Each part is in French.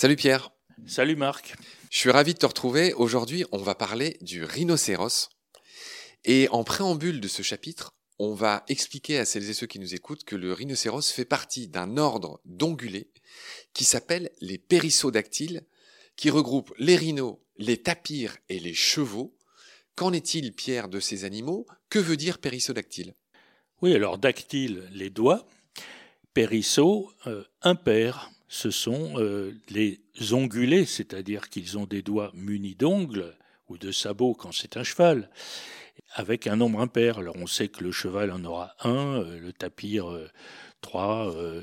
Salut Pierre. Salut Marc. Je suis ravi de te retrouver. Aujourd'hui, on va parler du rhinocéros. Et en préambule de ce chapitre, on va expliquer à celles et ceux qui nous écoutent que le rhinocéros fait partie d'un ordre d'ongulés qui s'appelle les périssodactyles, qui regroupe les rhinos, les tapirs et les chevaux. Qu'en est-il, Pierre, de ces animaux? Que veut dire périssodactyle? Oui, alors dactyle, les doigts, périsseau, euh, impair. Ce sont euh, les ongulés, c'est-à-dire qu'ils ont des doigts munis d'ongles ou de sabots quand c'est un cheval avec un nombre impair. Alors on sait que le cheval en aura un, euh, le tapir euh, trois. Euh,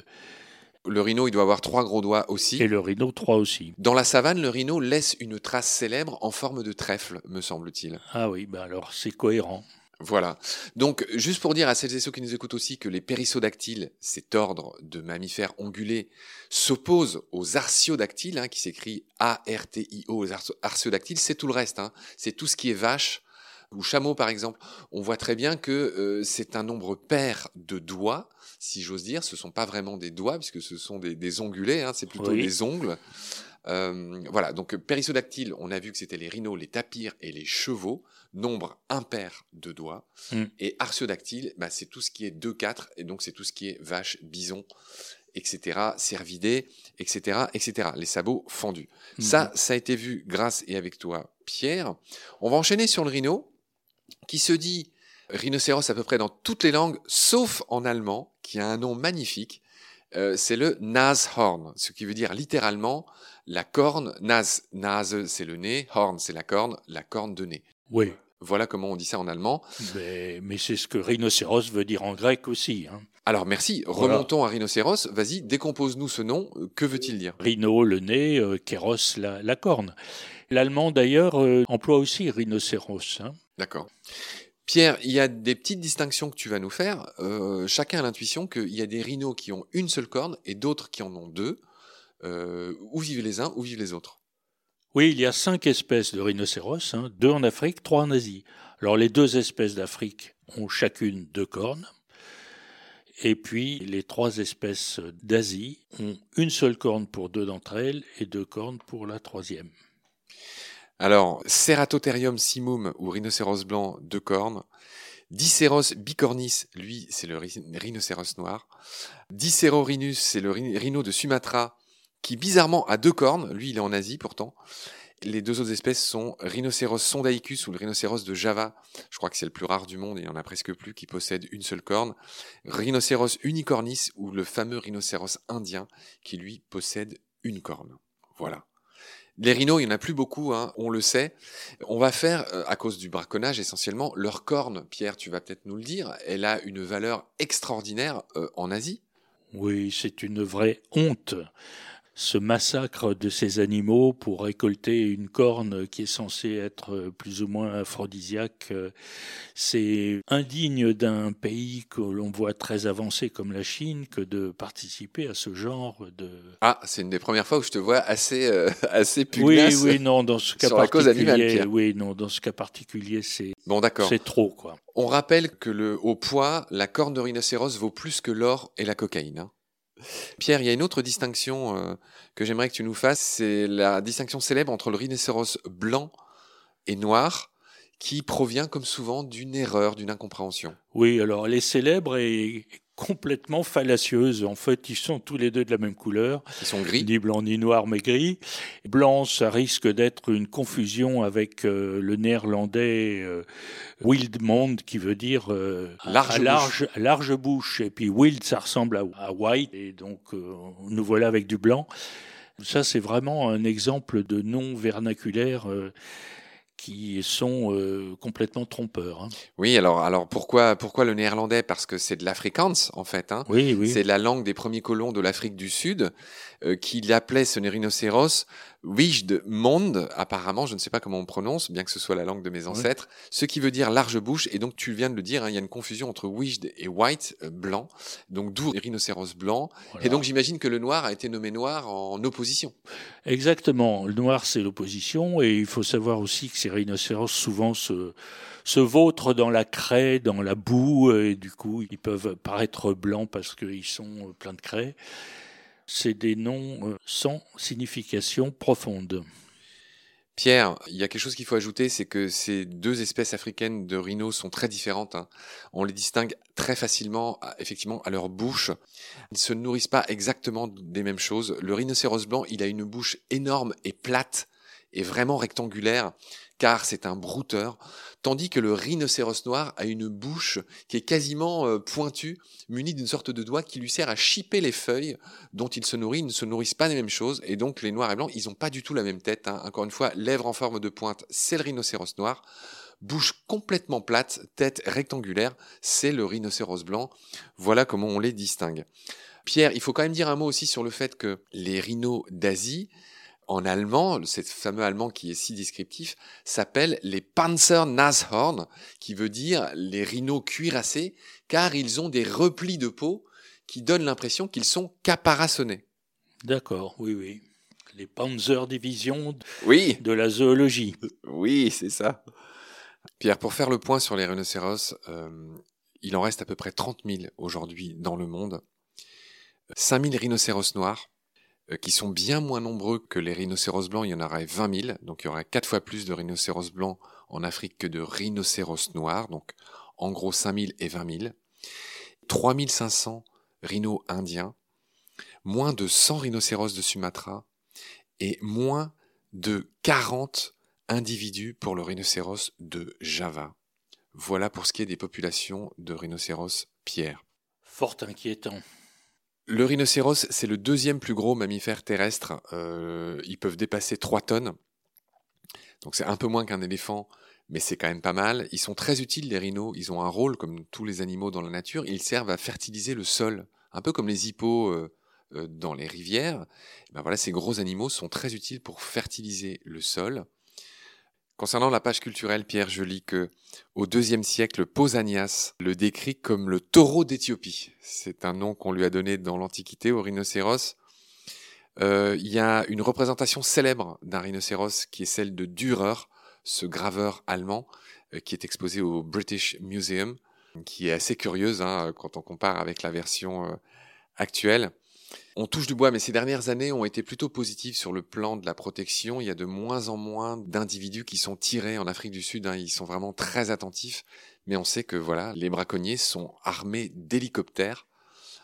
le rhino, il doit avoir trois gros doigts aussi. Et le rhino, trois aussi. Dans la savane, le rhino laisse une trace célèbre en forme de trèfle, me semble-t-il. Ah oui, ben alors c'est cohérent. Voilà. Donc, juste pour dire à celles et ceux qui nous écoutent aussi que les périssodactyles, cet ordre de mammifères ongulés, s'opposent aux artiodactyles, hein, qui s'écrit A-R-T-I-O, artiodactyles, c'est tout le reste. Hein. C'est tout ce qui est vache, ou chameau par exemple, on voit très bien que euh, c'est un nombre pair de doigts, si j'ose dire. Ce ne sont pas vraiment des doigts, puisque ce sont des, ongulés, hein, c'est plutôt des ongles. Euh, voilà, donc périssodactyle, on a vu que c'était les rhinos, les tapirs et les chevaux, nombre impair de doigts. Mm. Et artiodactyle, bah, c'est tout ce qui est 2-4, et donc c'est tout ce qui est vache, bison, etc., cervidés, etc., etc., les sabots fendus. Mm. Ça, ça a été vu grâce et avec toi, Pierre. On va enchaîner sur le rhino qui se dit rhinocéros à peu près dans toutes les langues, sauf en allemand, qui a un nom magnifique. Euh, c'est le Nashorn, ce qui veut dire littéralement la corne. Nas, Nase, c'est le nez, Horn, c'est la corne, la corne de nez. Oui. Voilà comment on dit ça en allemand. Mais, c'est ce que rhinocéros veut dire en grec aussi. Hein. Alors merci, remontons à rhinocéros. Vas-y, décompose-nous ce nom. Que veut-il dire? Rhino, le nez, euh, kéros, la, corne. L'allemand d'ailleurs euh, emploie aussi rhinocéros. Hein. D'accord. Pierre, il y a des petites distinctions que tu vas nous faire. Euh, chacun a l'intuition qu'il y a des rhinos qui ont une seule corne et d'autres qui en ont deux. Euh, où vivent les uns, où vivent les autres? Oui, il y a cinq espèces de rhinocéros, hein. deux en Afrique, trois en Asie. Alors les deux espèces d'Afrique ont chacune deux cornes. Et puis les trois espèces d'Asie ont une seule corne pour deux d'entre elles et deux cornes pour la troisième. Alors, Ceratotherium simum ou rhinocéros blanc, deux cornes. Diceros bicornis, lui, c'est le rhinocéros noir. Dicerorhinus, c'est le rhino de Sumatra, qui bizarrement a deux cornes. Lui, il est en Asie pourtant. Les deux autres espèces sont Rhinocéros sondaicus ou le rhinocéros de Java. Je crois que c'est le plus rare du monde, il y en a presque plus qui possède une seule corne. Rhinocéros unicornis ou le fameux rhinocéros indien qui lui possède une corne. Voilà. Les rhinos, il n'y en a plus beaucoup, hein, on le sait. On va faire, euh, à cause du braconnage essentiellement, leur corne, Pierre, tu vas peut-être nous le dire, elle a une valeur extraordinaire euh, en Asie. Oui, c'est une vraie honte ce massacre de ces animaux pour récolter une corne qui est censée être plus ou moins aphrodisiaque, c'est indigne d'un pays que l'on voit très avancé comme la Chine que de participer à ce genre de... Ah, c'est une des premières fois où je te vois assez, euh, assez pugnace oui, oui, non, dans ce cas particulier, oui, non, dans ce cas particulier, c'est bon, d'accord. c'est trop, quoi. On rappelle que le, au poids, la corne de rhinocéros vaut plus que l'or et la cocaïne. Hein. Pierre, il y a une autre distinction euh, que j'aimerais que tu nous fasses, c'est la distinction célèbre entre le rhinocéros blanc et noir, qui provient comme souvent d'une erreur, d'une incompréhension. Oui, alors elle est célèbre et complètement fallacieuse. En fait, ils sont tous les deux de la même couleur. Ils sont gris. Ni blanc ni noir, mais gris. Blanc, ça risque d'être une confusion avec euh, le néerlandais euh, Wildmond, qui veut dire euh, large, large, bouche. large bouche. Et puis wild, ça ressemble à, white. Et donc, nous voilà avec du blanc. Ça, c'est vraiment un exemple de non vernaculaire qui sont euh, complètement trompeurs. Hein. Oui, alors, alors pourquoi, pourquoi le néerlandais? Parce que c'est de l'Afrikaans, en fait. Hein. Oui, oui. C'est la langue des premiers colons de l'Afrique du Sud euh, qui l'appelait ce rhinocéros Wijde Monde, apparemment, je ne sais pas comment on prononce, bien que ce soit la langue de mes ancêtres, ce qui veut dire large bouche, et donc tu viens de le dire, hein, il y a une confusion entre Wijde et White, euh, blanc, donc d'où rhinocéros blanc, et donc j'imagine que le noir a été nommé noir en opposition. Exactement, le noir c'est l'opposition, et il faut savoir aussi que ces rhinocéros souvent se, se vautrent dans la craie, dans la boue, et du coup ils peuvent paraître blancs parce qu'ils sont pleins de craie. C'est des noms euh, sans signification profonde. Pierre, il y a quelque chose qu'il faut ajouter, c'est que ces deux espèces africaines de rhinos sont très différentes. Hein. On les distingue très facilement, effectivement, à leur bouche. Ils ne se nourrissent pas exactement des mêmes choses. Le rhinocéros blanc, il a une bouche énorme et plate et vraiment rectangulaire car c'est un brouteur, tandis que le rhinocéros noir a une bouche qui est quasiment euh, pointue, munie d'une sorte de doigt qui lui sert à chipper les feuilles dont il se nourrit. Ils ne se nourrissent pas des mêmes choses, et donc les noirs et blancs, ils n'ont pas du tout la même tête. Hein. Encore une fois, lèvres en forme de pointe, c'est le rhinocéros noir. Bouche complètement plate, tête rectangulaire, c'est le rhinocéros blanc. Voilà comment on les distingue. Pierre, il faut quand même dire un mot aussi sur le fait que les rhinos d'Asie, en allemand, ce fameux allemand qui est si descriptif, s'appelle les Panzer-Nashorn, qui veut dire les rhinos cuirassés, car ils ont des replis de peau qui donnent l'impression qu'ils sont caparaçonnés. D'accord, oui, oui. Les Panzer Division oui. de la zoologie. Oui, c'est ça. Pierre, pour faire le point sur les rhinocéros, euh, il en reste à peu près 30 000 aujourd'hui dans le monde. 5 000 rhinocéros noirs, euh, qui sont bien moins nombreux que les rhinocéros blancs. Il y en aurait 20 000, donc il y aurait quatre fois plus de rhinocéros blancs en Afrique que de rhinocéros noirs, donc en gros 5 000 et 20 000. 3 500 rhinos indiens, moins de 100 rhinocéros de Sumatra et moins de 40 individus pour le rhinocéros de Java. Voilà pour ce qui est des populations de rhinocéros pierre. Fort inquiétant. Le rhinocéros, c'est le deuxième plus gros mammifère terrestre. Euh, ils peuvent dépasser 3 tonnes. Donc c'est un peu moins qu'un éléphant, mais c'est quand même pas mal. Ils sont très utiles, les rhinos. Ils ont un rôle, comme tous les animaux dans la nature. Ils servent à fertiliser le sol, un peu comme les hippos euh, euh, dans les rivières. Ben voilà, ces gros animaux sont très utiles pour fertiliser le sol. Concernant la page culturelle, Pierre, je lis que au IIe siècle, Pausanias le décrit comme le taureau d'Éthiopie. C'est un nom qu'on lui a donné dans l'Antiquité au rhinocéros. Euh, il y a une représentation célèbre d'un rhinocéros qui est celle de Dürer, ce graveur allemand, euh, qui est exposé au British Museum, qui est assez curieuse hein, quand on compare avec la version euh, actuelle. On touche du bois, mais ces dernières années ont été plutôt positives sur le plan de la protection. Il y a de moins en moins d'individus qui sont tirés en Afrique du Sud. Hein. Ils sont vraiment très attentifs. Mais on sait que voilà, les braconniers sont armés d'hélicoptères.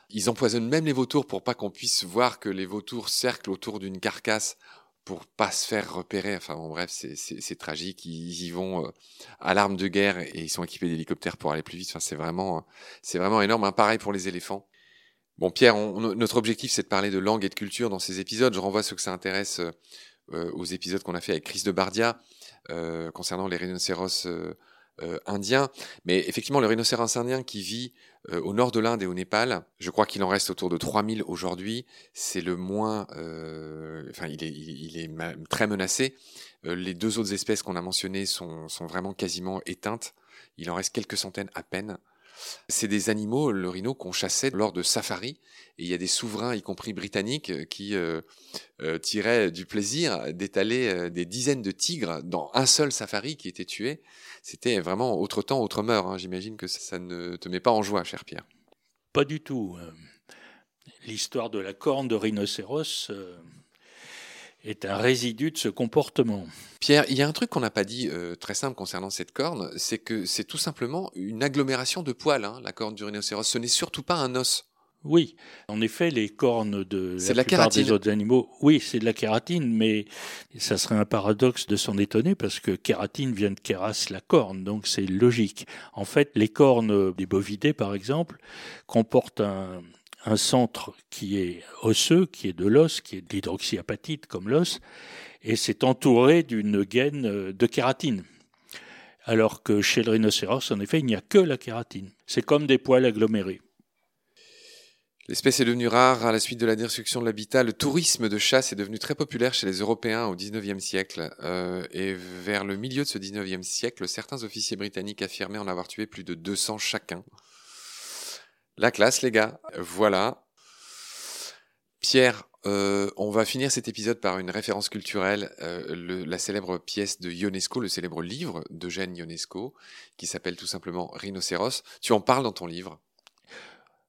Ils empoisonnent même les vautours pour pas qu'on puisse voir que les vautours cerclent autour d'une carcasse pour pas se faire repérer. Enfin bon, bref, c'est tragique. Ils y vont euh, à l'arme de guerre et ils sont équipés d'hélicoptères pour aller plus vite. Enfin, c'est vraiment, c'est vraiment énorme. Hein. Pareil pour les éléphants. Bon, Pierre, notre objectif, c'est de parler de langue et de culture dans ces épisodes. Je renvoie ceux que ça intéresse euh, euh, aux épisodes qu'on a fait avec Chris de Bardia euh, concernant les rhinocéros indiens. Mais effectivement, le rhinocéros indien qui vit au nord de l'Inde et au Népal, je crois qu'il en reste autour de 3000 aujourd'hui. C'est le moins... enfin, il est, il très menacé. les deux autres espèces qu'on a mentionnées sont vraiment quasiment éteintes. Il en reste quelques centaines à peine. C'est des animaux, le rhino, qu'on chassait lors de safaris. Et il y a des souverains, y compris britanniques, euh, qui euh, euh, tiraient du plaisir d'étaler des dizaines de tigres dans un seul safari qui était tué. C'était vraiment autre temps, autre mœur. Hein. J'imagine que ça ne te met pas en joie, cher Pierre. Pas du tout. L'histoire de la corne de rhinocéros est un résidu de ce comportement. Pierre, il y a un truc qu'on n'a pas dit euh, très simple concernant cette corne, c'est que c'est tout simplement une agglomération de poils, hein, la corne du rhinocéros. Ce n'est surtout pas un os. Oui, en effet, les cornes de la, la plupart des autres animaux, oui, c'est de la kératine, mais ça serait un paradoxe de s'en étonner parce que kératine vient de kéras, la corne, donc c'est logique. En fait, les cornes des bovidés, par exemple, comportent un, un centre qui est osseux, qui est de l'os, qui est de comme l'os, et c'est entouré d'une gaine de kératine. Alors que chez le rhinocéros, en effet, il n'y a que la kératine. C'est comme des poils agglomérés. L'espèce est devenue rare à la suite de la destruction de l'habitat. Le tourisme de chasse est devenu très populaire chez les Européens au XIXe siècle. Euh, et vers le milieu de ce XIXe siècle, certains officiers britanniques affirmaient en avoir tué plus de 200 chacun. La classe, les gars. Voilà. Pierre, euh, on va finir cet épisode par une référence culturelle, euh, la célèbre pièce de Ionesco, le célèbre livre d'Eugène Ionesco, qui s'appelle tout simplement Rhinocéros. Tu en parles dans ton livre?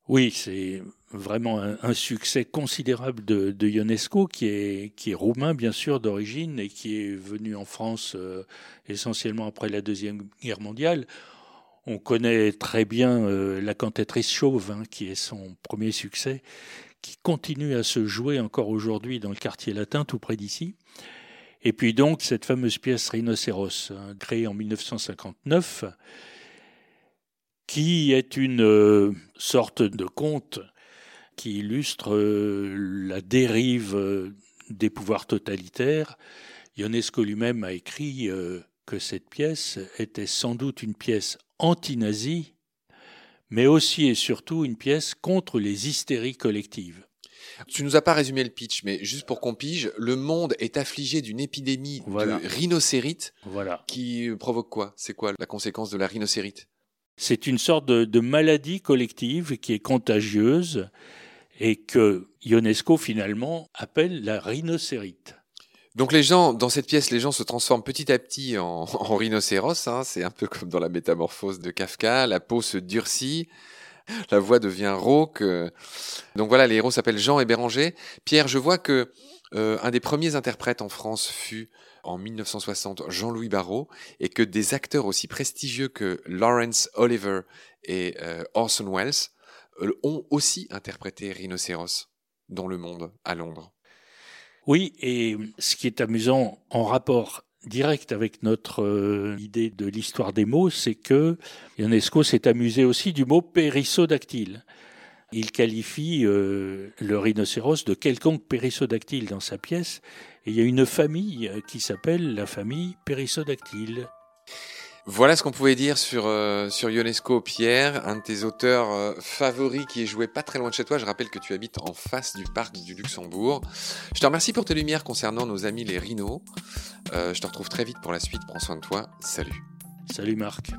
Oui, c'est vraiment un, succès considérable de, Ionesco, qui est, qui est roumain bien sûr d'origine et qui est venu en France euh, essentiellement après la Deuxième Guerre mondiale. On connaît très bien euh, La cantatrice chauve, hein, qui est son premier succès, qui continue à se jouer encore aujourd'hui dans le quartier latin, tout près d'ici. Et puis donc cette fameuse pièce Rhinocéros, hein, créée en 1959, qui est une euh, sorte de conte qui illustre euh, la dérive des pouvoirs totalitaires. Ionesco lui-même a écrit que cette pièce était sans doute une pièce anti-nazie, mais aussi et surtout une pièce contre les hystéries collectives. Tu nous as pas résumé le pitch, mais juste pour qu'on pige, le monde est affligé d'une épidémie de rhinocérite voilà. qui provoque quoi? C'est quoi la conséquence de la rhinocérite? C'est une sorte de, maladie collective qui est contagieuse et que Ionesco finalement appelle la rhinocérite. Donc les gens, dans cette pièce, les gens se transforment petit à petit en, en rhinocéros. Hein. C'est un peu comme dans la métamorphose de Kafka. La peau se durcit, la voix devient rauque. Donc voilà, les héros s'appellent Jean et Béranger. Pierre, je vois que euh, un des premiers interprètes en France fut en 1960 Jean-Louis Barrault et que des acteurs aussi prestigieux que Lawrence Oliver et euh, Orson Welles euh, ont aussi interprété Rhinocéros dans le monde à Londres. Oui, et ce qui est amusant en rapport direct avec notre euh, idée de l'histoire des mots, c'est que Ionesco s'est amusé aussi du mot périssodactyle. Il qualifie euh, le rhinocéros de quelconque périssodactyle dans sa pièce, et il y a une famille qui s'appelle la famille périssodactyle. Voilà ce qu'on pouvait dire sur, euh, sur Ionesco Pierre, un de tes auteurs euh, favoris qui est joué pas très loin de chez toi. Je rappelle que tu habites en face du parc du Luxembourg. Je te remercie pour tes lumières concernant nos amis les rhinos. Euh, je te retrouve très vite pour la suite. Prends soin de toi. Salut. Salut Marc.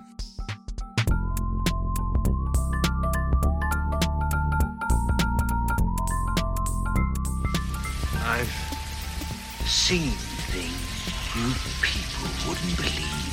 I've seen things you people wouldn't believe.